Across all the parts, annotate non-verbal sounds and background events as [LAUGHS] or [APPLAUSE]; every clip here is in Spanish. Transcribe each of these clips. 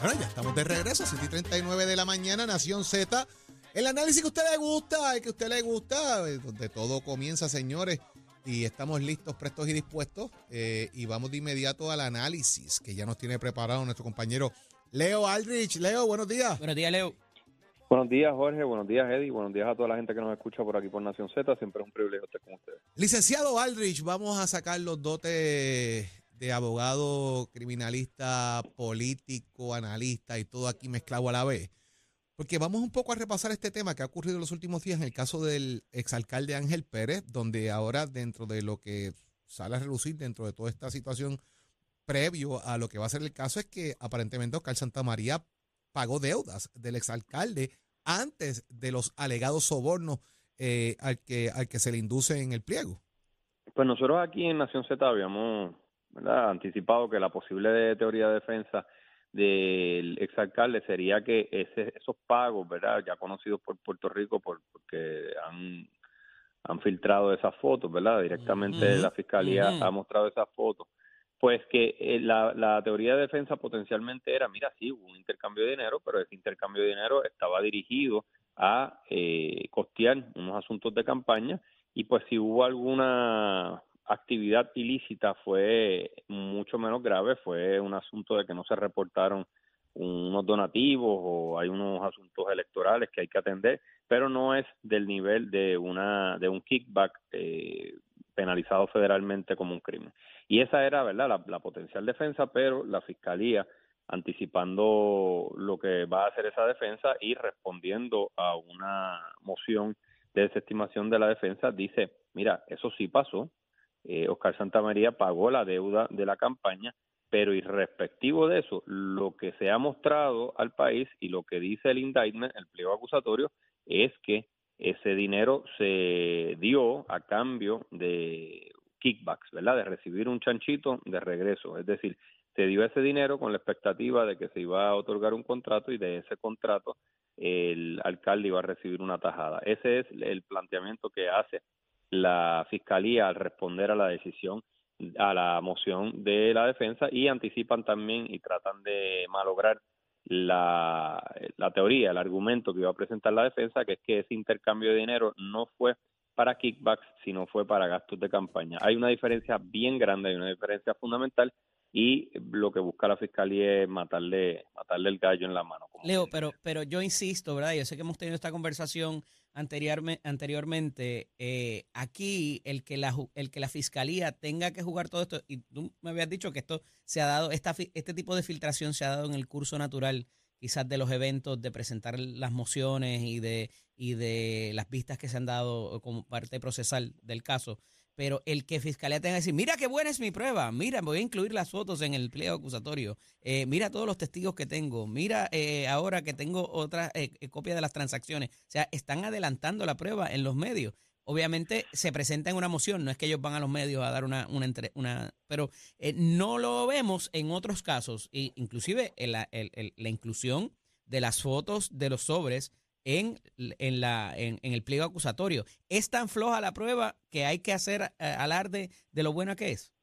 Bueno, ya estamos de regreso, 7 y 39 de la mañana, Nación Z. El análisis que a usted le gusta, el que a usted le gusta, eh, donde todo comienza, señores. Y estamos listos, prestos y dispuestos. eh, y vamos de inmediato al análisis que ya nos tiene preparado nuestro compañero Leo Aldrich. Leo, buenos días. Buenos días, Leo. Buenos días, Jorge. Buenos días, Eddie. Buenos días a toda la gente que nos escucha por aquí por Nación Z. Siempre es un privilegio estar con ustedes. Licenciado Aldrich, vamos a sacar los dotes de abogado, criminalista, político, analista y todo aquí mezclado a la vez. Porque vamos un poco a repasar este tema que ha ocurrido en los últimos días en el caso del exalcalde Ángel Pérez, donde ahora dentro de lo que sale a relucir dentro de toda esta situación previo a lo que va a ser el caso es que aparentemente Oscar Santamaría pagó deudas del exalcalde antes de los alegados sobornos eh, al, que, al que se le induce en el pliego. Pues nosotros aquí en Nación Z habíamos ¿verdad? anticipado que la posible teoría de defensa del exalcalde sería que ese, esos pagos, ¿verdad? ya conocidos por Puerto Rico por, porque han, han filtrado esas fotos, ¿verdad? Directamente la fiscalía ha mostrado esas fotos. Pues que eh, la, la teoría de defensa potencialmente era, mira, sí, hubo un intercambio de dinero, pero ese intercambio de dinero estaba dirigido a eh, costear unos asuntos de campaña y pues si hubo alguna actividad ilícita fue mucho menos grave, fue un asunto de que no se reportaron unos donativos o hay unos asuntos electorales que hay que atender, pero no es del nivel de una de un kickback eh, penalizado federalmente como un crimen. Y esa era, ¿verdad?, la, la potencial defensa, pero la fiscalía anticipando lo que va a hacer esa defensa y respondiendo a una moción de desestimación de la defensa, dice, mira, eso sí pasó, eh, Oscar Santamaría pagó la deuda de la campaña, pero irrespectivo de eso, lo que se ha mostrado al país y lo que dice el indictment, el pliego acusatorio, es que ese dinero se dio a cambio de kickbacks, ¿verdad? De recibir un chanchito de regreso, es decir, se dio ese dinero con la expectativa de que se iba a otorgar un contrato y de ese contrato el alcalde iba a recibir una tajada. Ese es el planteamiento que hace la fiscalía al responder a la decisión, a la moción de la defensa y anticipan también y tratan de malograr la, la teoría, el argumento que iba a presentar la defensa, que es que ese intercambio de dinero no fue para kickbacks, sino fue para gastos de campaña. Hay una diferencia bien grande, hay una diferencia fundamental y lo que busca la fiscalía es matarle, matarle el gallo en la mano. Leo, pero, pero yo insisto, ¿verdad? Yo sé que hemos tenido esta conversación anteriorme- anteriormente. eh, aquí, el que, la, el que la fiscalía tenga que jugar todo esto, y tú me habías dicho que esto se ha dado, esta, este tipo de filtración se ha dado en el curso natural, quizás de los eventos, de presentar las mociones y de, y de las vistas que se han dado como parte procesal del caso. Pero el que fiscalía tenga que decir, mira qué buena es mi prueba, mira, voy a incluir las fotos en el pliego acusatorio, eh, mira todos los testigos que tengo, mira eh, ahora que tengo otra eh, eh, copia de las transacciones. O sea, están adelantando la prueba en los medios. Obviamente se presenta en una moción, no es que ellos van a los medios a dar una, una, entre- una pero no lo vemos en otros casos, e inclusive en la, la inclusión de las fotos de los sobres en, en, la, en, en el pliego acusatorio. ¿Es tan floja la prueba que hay que hacer eh, alarde de lo buena que es?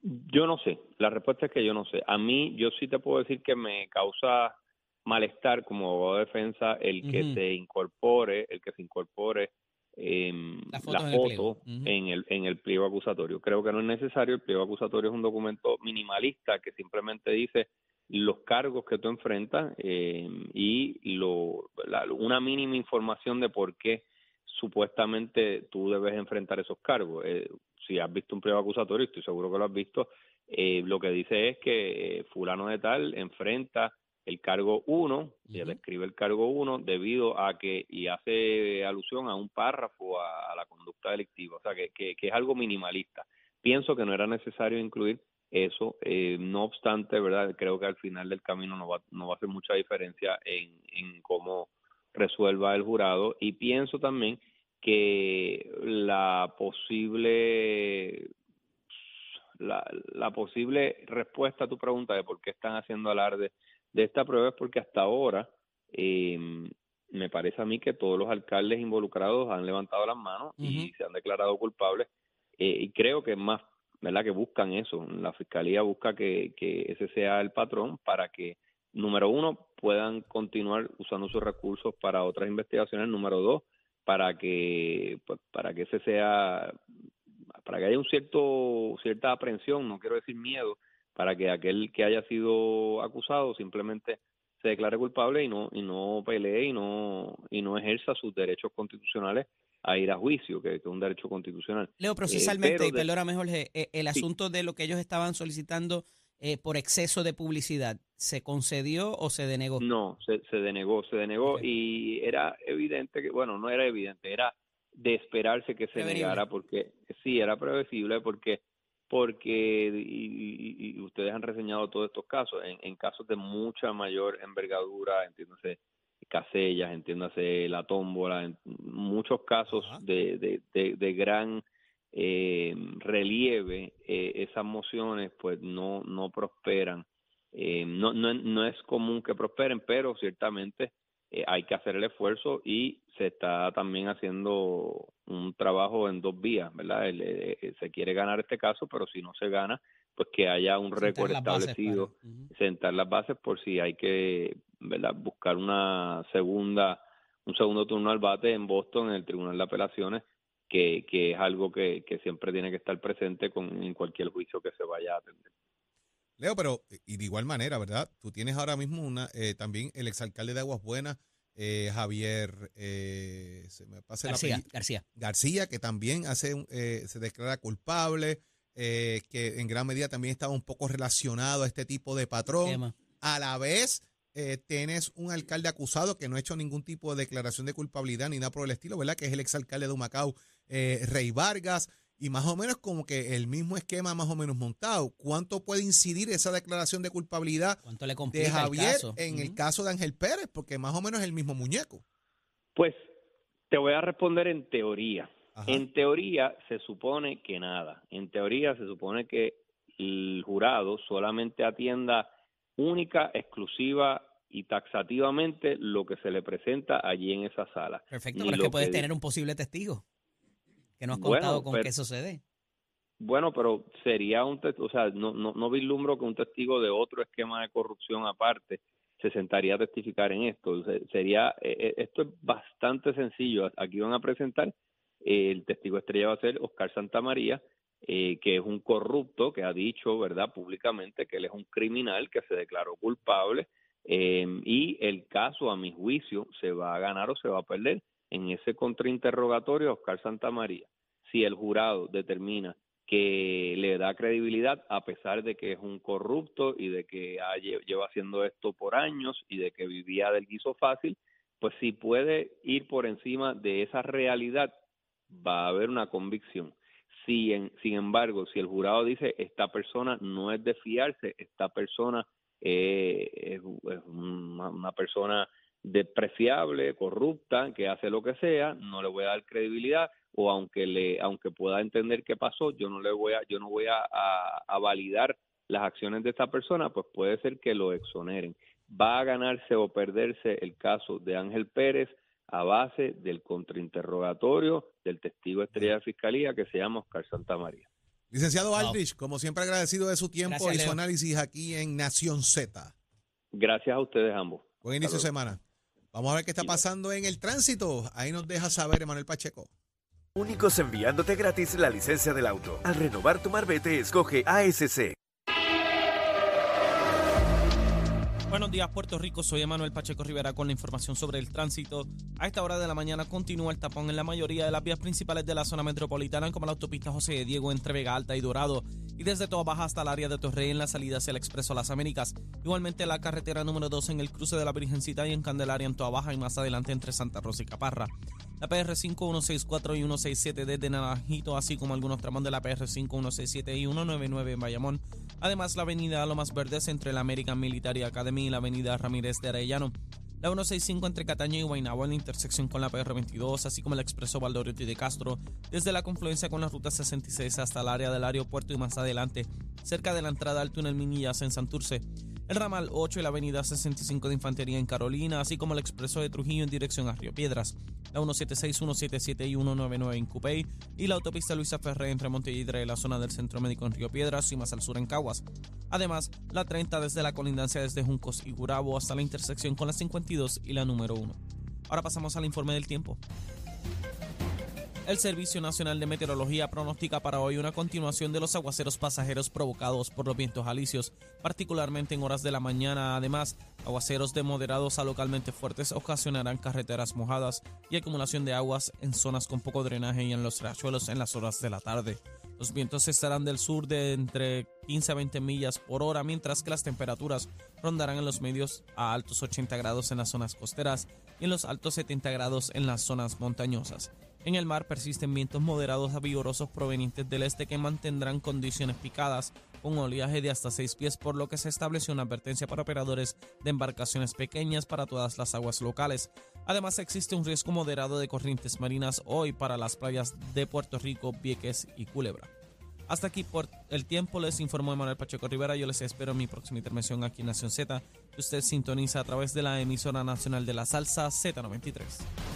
Yo no sé, la respuesta es que yo no sé. A mí, yo sí te puedo decir que me causa malestar como abogado de defensa el que se incorpore, el que se incorpore em, La la foto el en, el, en el pliego acusatorio. Creo que no es necesario, el pliego acusatorio es un documento minimalista que simplemente dice los cargos que tú enfrentas em, y lo, la- una mínima información de por qué supuestamente tú debes enfrentar esos cargos. Eh, si has visto un pliego acusatorio, estoy seguro que lo has visto, eh, lo que dice es que eh, fulano de tal enfrenta el cargo 1, se Ujú. describe el cargo 1 debido a que, y hace alusión a un párrafo, a, a la conducta delictiva, o sea, que, que, que es algo minimalista. Pienso que no era necesario incluir eso, eh, no obstante, ¿verdad? Creo que al final del camino no va, no va a hacer mucha diferencia en, en cómo resuelva el jurado y pienso también que la posible la, la posible respuesta a tu pregunta de por qué están haciendo alarde de esta prueba es porque hasta ahora eh, me parece a mí que todos los alcaldes involucrados han levantado las manos y se han declarado culpables eh, y creo que más ¿verdad? Que buscan eso. La fiscalía busca que, que ese sea el patrón para que, número uno, puedan continuar usando sus recursos para otras investigaciones. Número dos, para que, pues, para que ese sea, para que haya un cierto, cierta aprehensión, no quiero decir miedo, para que aquel que haya sido acusado simplemente se declare culpable y no y no pelee y no y no ejerza sus derechos constitucionales a ir a juicio, que, es un derecho constitucional. Leo, Eh, procesalmente, y perdóname Jorge, eh, el asunto de lo que ellos estaban solicitando eh, por exceso de publicidad, ¿se concedió o se denegó? No, se, se denegó, se denegó y era evidente que, bueno, no era evidente, era de esperarse que se negara porque sí, era previsible porque porque y, y- y ustedes han reseñado todos estos casos en, en casos de mucha mayor envergadura, entiéndase Casellas, entiéndase la tómbola, en muchos casos de, de, de, de gran eh, relieve, eh, esas mociones pues no no prosperan. Eh, no, no, no es común que prosperen, pero ciertamente eh, hay que hacer el esfuerzo y se está también haciendo un trabajo en dos vías, ¿verdad? El, eh, eh, se quiere ganar este caso, pero si no se gana, pues que haya un récord bases establecido, sentar las bases por si hay que, ¿verdad? Buscar una segunda, un segundo turno al bate en Boston, en el Tribunal de Apelaciones, que, que es algo que, que siempre tiene que estar presente con, en cualquier juicio que se vaya a atender. Leo, pero y de igual manera, ¿verdad? Tú tienes ahora mismo una eh, también el exalcalde de Aguas Buenas, eh, Javier, eh, se me pasa García, García. García, que también hace un- eh, se declara culpable, eh, que en gran medida también estaba un poco relacionado a este tipo de patrón. A la vez, eh, tienes un alcalde acusado que no ha hecho ningún tipo de declaración de culpabilidad ni nada por el estilo, ¿verdad? Que es el exalcalde de Humacao, eh, Rey Vargas, y más o menos como que el mismo esquema más o menos montado. ¿Cuánto puede incidir esa declaración de culpabilidad ¿Cuánto le de Javier el caso? en el caso de Ángel Pérez? Porque más o menos es el mismo muñeco. Pues te voy a responder en teoría. Ajá. En teoría se supone que nada. En teoría se supone que el jurado solamente atienda única, exclusiva y taxativamente lo que se le presenta allí en esa sala. Perfecto, Ni pero es que puedes que- tener un posible testigo que no has Bueno, contado con pero- que eso se dé. Bueno, pero sería un testigo, o sea, no, no, no vislumbro que un testigo de otro esquema de corrupción aparte se sentaría a testificar en esto. Se- Sería, eh, eh, esto es bastante sencillo. Aquí van a presentar, el testigo estrella va a ser Oscar Santamaría, eh, que es un corrupto que ha dicho, ¿verdad?, públicamente que él es un criminal que se declaró culpable eh, y el caso, a mi juicio, se va a ganar o se va a perder en ese contrainterrogatorio a Oscar Santamaría. Si el jurado determina que le da credibilidad a pesar de que es un corrupto y de que lleva haciendo esto por años y de que vivía del guiso fácil, pues si puede ir por encima de esa realidad, va a haber una convicción. Si en- sin embargo, si el jurado dice esta persona no es de fiarse, esta persona eh, es, es una, una persona despreciable, corrupta, que hace lo que sea, no le voy a dar credibilidad o aunque le aunque pueda entender qué pasó, yo no le voy a yo no voy a, validar las acciones de esta persona, pues puede ser que lo exoneren. Va a ganarse o perderse el caso de Ángel Pérez a base del contrainterrogatorio del testigo estrella de fiscalía que se llama Oscar Santamaría. Licenciado Wow. Aldrich, como siempre agradecido de su tiempo Gracias, y su Leo. análisis aquí en Nación Z. Gracias a ustedes ambos. Buen inicio de semana. Vamos a ver qué está pasando en el tránsito. Ahí nos deja saber Emanuel Pacheco. Únicos enviándote gratis la licencia del auto. Al renovar tu marbete, escoge ASC. Buenos días, Puerto Rico. Soy Emanuel Pacheco Rivera con la información sobre el tránsito. A esta hora de la mañana continúa el tapón en la mayoría de las vías principales de la zona metropolitana, como la autopista José de Diego entre Vega Alta y Dorado, y desde Toa Baja hasta el área de Torrey en la salida hacia el Expreso Las Américas. Igualmente la carretera número 2 en el cruce de la Virgencita y en Candelaria en Toa Baja y más adelante entre Santa Rosa y Caparra. La PR 5164 y 167 desde Naranjito, así como algunos tramos de la PR 5167 y 199 en Bayamón. Además, la avenida Lomas Verdes entre la American Military Academy y la avenida Ramírez de Arellano. La 165 entre Cataño y Guaynabo en la intersección con la PR22, así como el expreso Valdoriotti de Castro, desde la confluencia con la ruta 66 hasta el área del aeropuerto y más adelante, cerca de la entrada al túnel Minillas en Santurce. El ramal 8 y la avenida 65 de Infantería en Carolina, así como el expreso de Trujillo en dirección a Río Piedras, la 176, 177 y 199 en Cupey y la autopista Luisa Ferré entre Montelledre y la zona del Centro Médico en Río Piedras y más al sur en Caguas. Además, la 30 desde la colindancia desde Juncos y Gurabo hasta la intersección con la 52 y la número 1. Ahora pasamos al informe del tiempo. El Servicio Nacional de Meteorología pronostica para hoy una continuación de los aguaceros pasajeros provocados por los vientos alisios, particularmente en horas de la mañana. Además, aguaceros de moderados a localmente fuertes ocasionarán carreteras mojadas y acumulación de aguas en zonas con poco drenaje y en los riachuelos en las horas de la tarde. Los vientos estarán del sur de entre 15 a 20 millas por hora, mientras que las temperaturas rondarán en los medios a altos 80 grados en las zonas costeras y en los altos 70 grados en las zonas montañosas. En el mar persisten vientos moderados a vigorosos provenientes del este que mantendrán condiciones picadas con oleaje de hasta 6 pies, por lo que se estableció una advertencia para operadores de embarcaciones pequeñas para todas las aguas locales. Además, existe un riesgo moderado de corrientes marinas hoy para las playas de Puerto Rico, Vieques y Culebra. Hasta aquí por el tiempo les informó Manuel Pacheco Rivera. Yo les espero en mi próxima intervención aquí en Nación Z, usted sintoniza a través de la emisora nacional de la salsa Z93.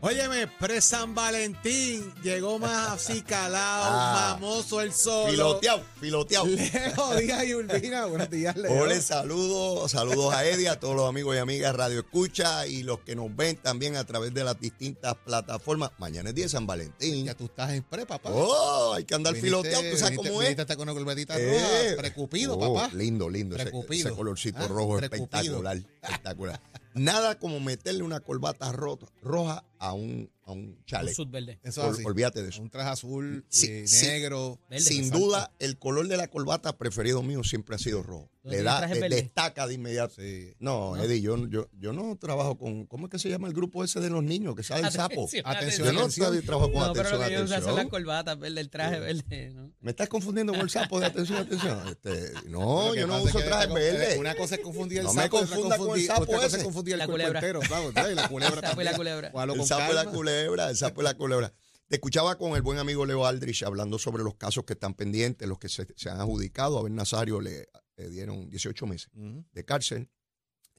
Óyeme, pre-San Valentín, llegó más así calado, [LAUGHS] Ah. mamoso el sol. Piloteado, piloteado. Leo Díaz y Urbina, buenos días, Leo. Hola, saludos, saludos a Eddie, a todos los amigos y amigas Radio Escucha y los que nos ven también a través de las distintas plataformas. Mañana es día de San Valentín. Ya tú estás en pre, papá. Oh, hay que andar piloteado, ¿tú sabes cómo es? hasta con una corbatita Eh, roja, precupido, oh, papá. Lindo, lindo, ese, Precupido. ese colorcito Ah, rojo precupido. espectacular, espectacular. Nada como meterle una corbata ro- roja a un, a un Un chaleco. sud verde. Eso Ol- así. olvídate de eso. Un traje azul, Sí, eh, sí. negro. Verde, Sin exacto. duda, el color de la corbata preferido mío siempre ha sido rojo. ¿Tú Le da, de- destaca de inmediato. Sí. No, Eddie, yo, yo, yo no trabajo con. ¿Cómo es que se llama el grupo ese de los niños que sale el sapo? Atención, Atención, Yo no trabajo con No, pero atención, lo que yo las corbatas verde, el traje verde. ¿no? ¿Me estás confundiendo con el sapo de atención, atención? Este, no, Lo yo no uso traje verde. Una cosa es confundir el No me sapo, y otra confunda con el sapo otra cosa ese. es confundir el cuerpo culebra. entero. La [LAUGHS] culebra la culebra. Sapo y la culebra, el sapo y la culebra. Te escuchaba con el buen amigo Leo Aldrich hablando sobre los casos que están pendientes, los que se, se han adjudicado. A Ben Nazario le, le dieron 18 meses de cárcel.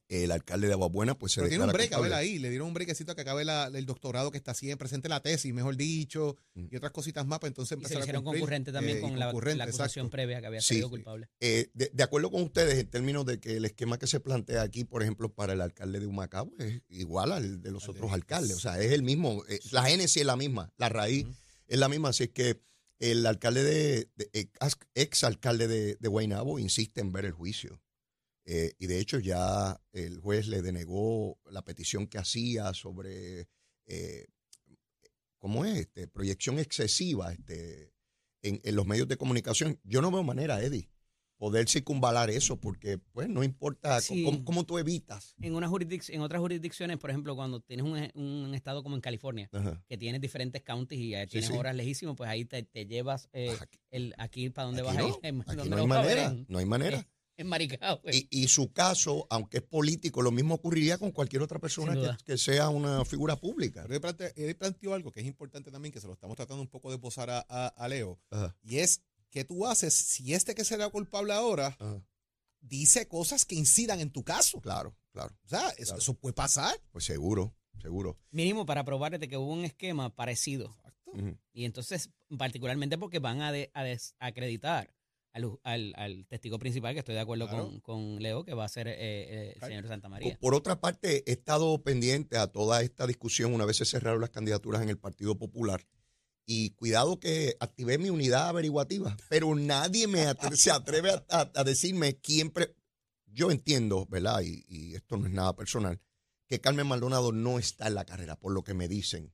El alcalde de Aguabuena pues se Pero tiene un break, a ver ahí, le dieron un brequecito a que acabe la- el doctorado que está así, presente la tesis, mejor dicho, Mm. y otras cositas más, pues entonces Y se empezar a hicieron cumplir, concurrente también eh, con la, concurrente, la acusación exacto. previa que había Sí. salido culpable. Eh, de, de acuerdo con ustedes, en términos de que el esquema que se plantea aquí, por ejemplo, para el alcalde de Humacao es igual al de los Al de- otros alcaldes. O sea, es el mismo. eh, la génesis es la misma, la raíz es la misma. Así es que el alcalde de, de- ex, ex alcalde de, de Guaynabo insiste en ver el juicio. Eh, y de hecho ya el juez le denegó la petición que hacía sobre, eh, ¿cómo es? Este, proyección excesiva este, en, en los medios de comunicación. Yo no veo manera, Eddie, poder circunvalar eso, porque pues no importa Sí. cómo, cómo tú evitas. En, una jurisdic- en otras jurisdicciones, por ejemplo, cuando tienes un, un estado como en California, Ajá. que tienes diferentes counties y eh, tienes sí. horas lejísimas, pues ahí te, te llevas eh, Aquí- el, aquí para donde Aquí vas no, a ir. [LAUGHS] Aquí ¿dónde no hay manera, no hay manera. En Maricao. Y, y su caso, aunque es político, lo mismo ocurriría con cualquier otra persona que, sea una figura pública. Pero él, plante- él planteó algo que es importante también, que se lo estamos tratando un poco de posar a, a- a Leo, Ajá, y es que tú haces si este que será culpable ahora ajá. dice cosas que incidan en tu caso. Claro, claro. O sea, eso, Claro. eso puede pasar. Pues seguro, seguro. Mínimo para probarte que hubo un esquema parecido. Ujú. Y entonces, particularmente porque van a, de- a desacreditar al, al- al testigo principal, que estoy de acuerdo Claro. con, con Leo, que va a ser eh, eh, el señor Santa Por, María. por otra parte, he estado pendiente a toda esta discusión una vez se cerraron las candidaturas en el Partido Popular. Y cuidado que activé mi unidad averiguativa, pero nadie me atre- se atreve a, a- a decirme quién. Yo entiendo, ¿verdad? Y, y esto no es nada personal, que Carmen Maldonado no está en la carrera, por lo que me dicen.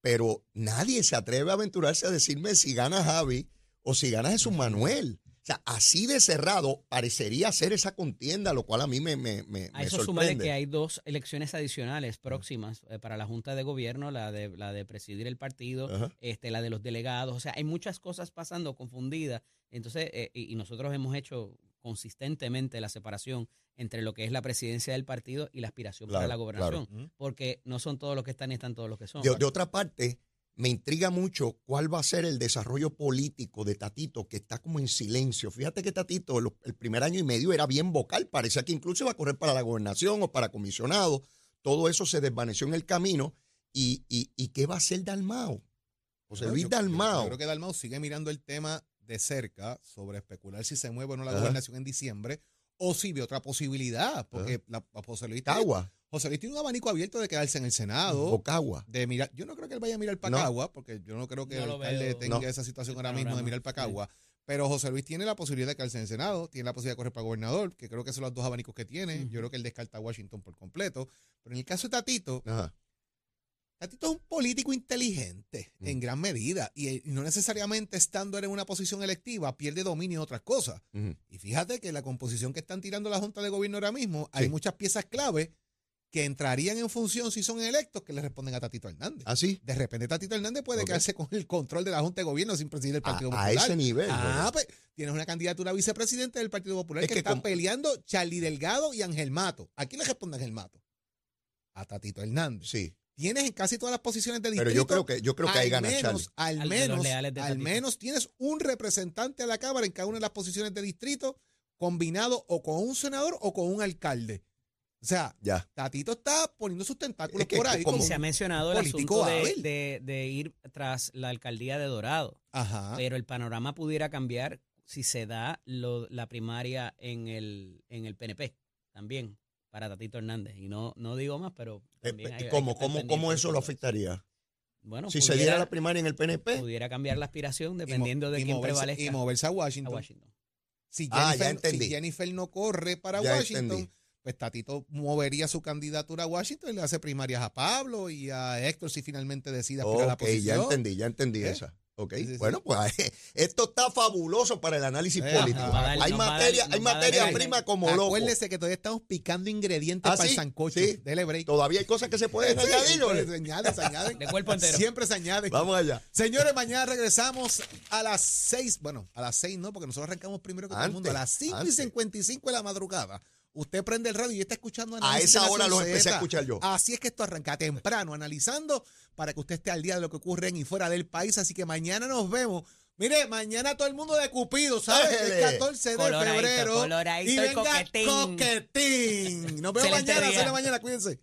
Pero nadie se atreve a aventurarse a decirme si gana Javi o si gana Jesús Manuel. Sea, así de cerrado parecería ser esa contienda, lo cual a mí me, me, me, A me eso sorprende. que hay dos elecciones adicionales próximas eh, para la Junta de Gobierno, la de la de presidir el partido, Ajá. este, la de los delegados. O sea, hay muchas cosas pasando confundidas. Entonces, eh, y, y nosotros hemos hecho consistentemente la separación entre lo que es la presidencia del partido y la aspiración para la gobernación. claro. Porque no son todos los que están ni están todos los que son. De, de otra parte, me intriga mucho cuál va a ser el desarrollo político de Tatito, que está como en silencio. Fíjate que Tatito el primer año y medio era bien vocal, parecía que incluso iba a correr para la gobernación o para comisionado. Todo eso se desvaneció en el camino. ¿Y, y, y qué va a hacer Dalmao? José Luis yo- Dalmao. Yo creo que Dalmao sigue mirando el tema de cerca sobre especular si se mueve o no la Ajá. gobernación en diciembre o si ve otra posibilidad, porque la, la José Luis Cagua, José Luis tiene un abanico abierto de quedarse en el Senado, de mirar. Yo no creo que él vaya a mirar para No. Cagua, porque yo no creo que No el alcalde veo. tenga No. esa situación Ese ahora mismo de mirar para Cagua. Pero José Luis tiene la posibilidad de quedarse en el Senado, tiene la posibilidad de correr para gobernador, que creo que son los dos abanicos que tiene. Yo creo que él descarta a Washington por completo. Pero en el caso de Tatito, Ajá. Tatito es un político inteligente Mm. en gran medida y, y no necesariamente estando él en una posición electiva pierde dominio en otras cosas. Y fíjate que la composición que están tirando la Junta de Gobierno ahora mismo, hay Sí. muchas piezas clave que entrarían en función si son electos que le responden a Tatito Hernández. ¿Así? De repente Tatito Hernández puede Ok. quedarse con el control de la Junta de Gobierno sin presidir el A, Partido a Popular. ese nivel. Ah, pues tienes una candidatura a vicepresidente del Partido Popular Es que, que está como- peleando Charlie Delgado y Ángel Mato. ¿A quién le responde Ángel Mato? A Tatito Hernández. Sí. Tienes en casi todas las posiciones de Pero distrito. yo creo que, yo creo que ahí gana menos, Charlie. al menos, al Tatito. menos tienes un representante a la Cámara en cada una de las posiciones de distrito combinado o con un senador o con un alcalde. O sea, Ya. Tatito está poniendo sus tentáculos Es que por ahí. como- se ha mencionado el político asunto de, hábil. de- de ir tras la alcaldía de Dorado. Ajá. Pero el panorama pudiera cambiar si se da lo- la primaria en el, en el PNP también para Tatito Hernández. Y no, no digo más, pero Eh, también hay- ¿Cómo, cómo, ¿Cómo eso lo afectaría? Bueno, Si se diera la primaria en el PNP. pudiera cambiar la aspiración dependiendo de quién moverse- prevalezca Y moverse a a Washington. Washington. Si, Ah, Jennifer, ya entendí. si Jennifer no corre para Ya Washington, entendí. Pues Tatito movería su candidatura a Washington y le hace primarias a Pablo y a Héctor si finalmente decide aspirar a la Ok, posición. ya entendí, ya entendí ¿Eh? esa. Ok, Sí, sí, sí. bueno, pues [LAUGHS] esto está fabuloso para el análisis Eh, político. dar- hay dar- materia, hay dar materia el- prima como loco. Acuérdese que todavía estamos picando ingredientes ¿Ah, para el sí? sancocho. Sí. Dele break. Todavía hay cosas que se pueden [LAUGHS] añadir. se añade, se añade. De cuerpo entero. Siempre se añade. Vamos allá. Señores, mañana regresamos a las 6. Bueno, a las 6 no, porque nosotros arrancamos primero que todo el mundo. A Antes, las 5 y antes. 55 de la madrugada. Usted prende el radio y está escuchando A esa de hora los empecé a escuchar yo. Así es que esto arranca temprano, analizando para que usted esté al día de lo que ocurre en y fuera del país. Así que mañana nos vemos. Mire, mañana todo el mundo de Cupido, ¿sabes? Es Déjele. 14 de Coloradito, febrero. coloradito y venga coquetín. coquetín. Nos vemos mañana, a las día. seis de la mañana, cuídense.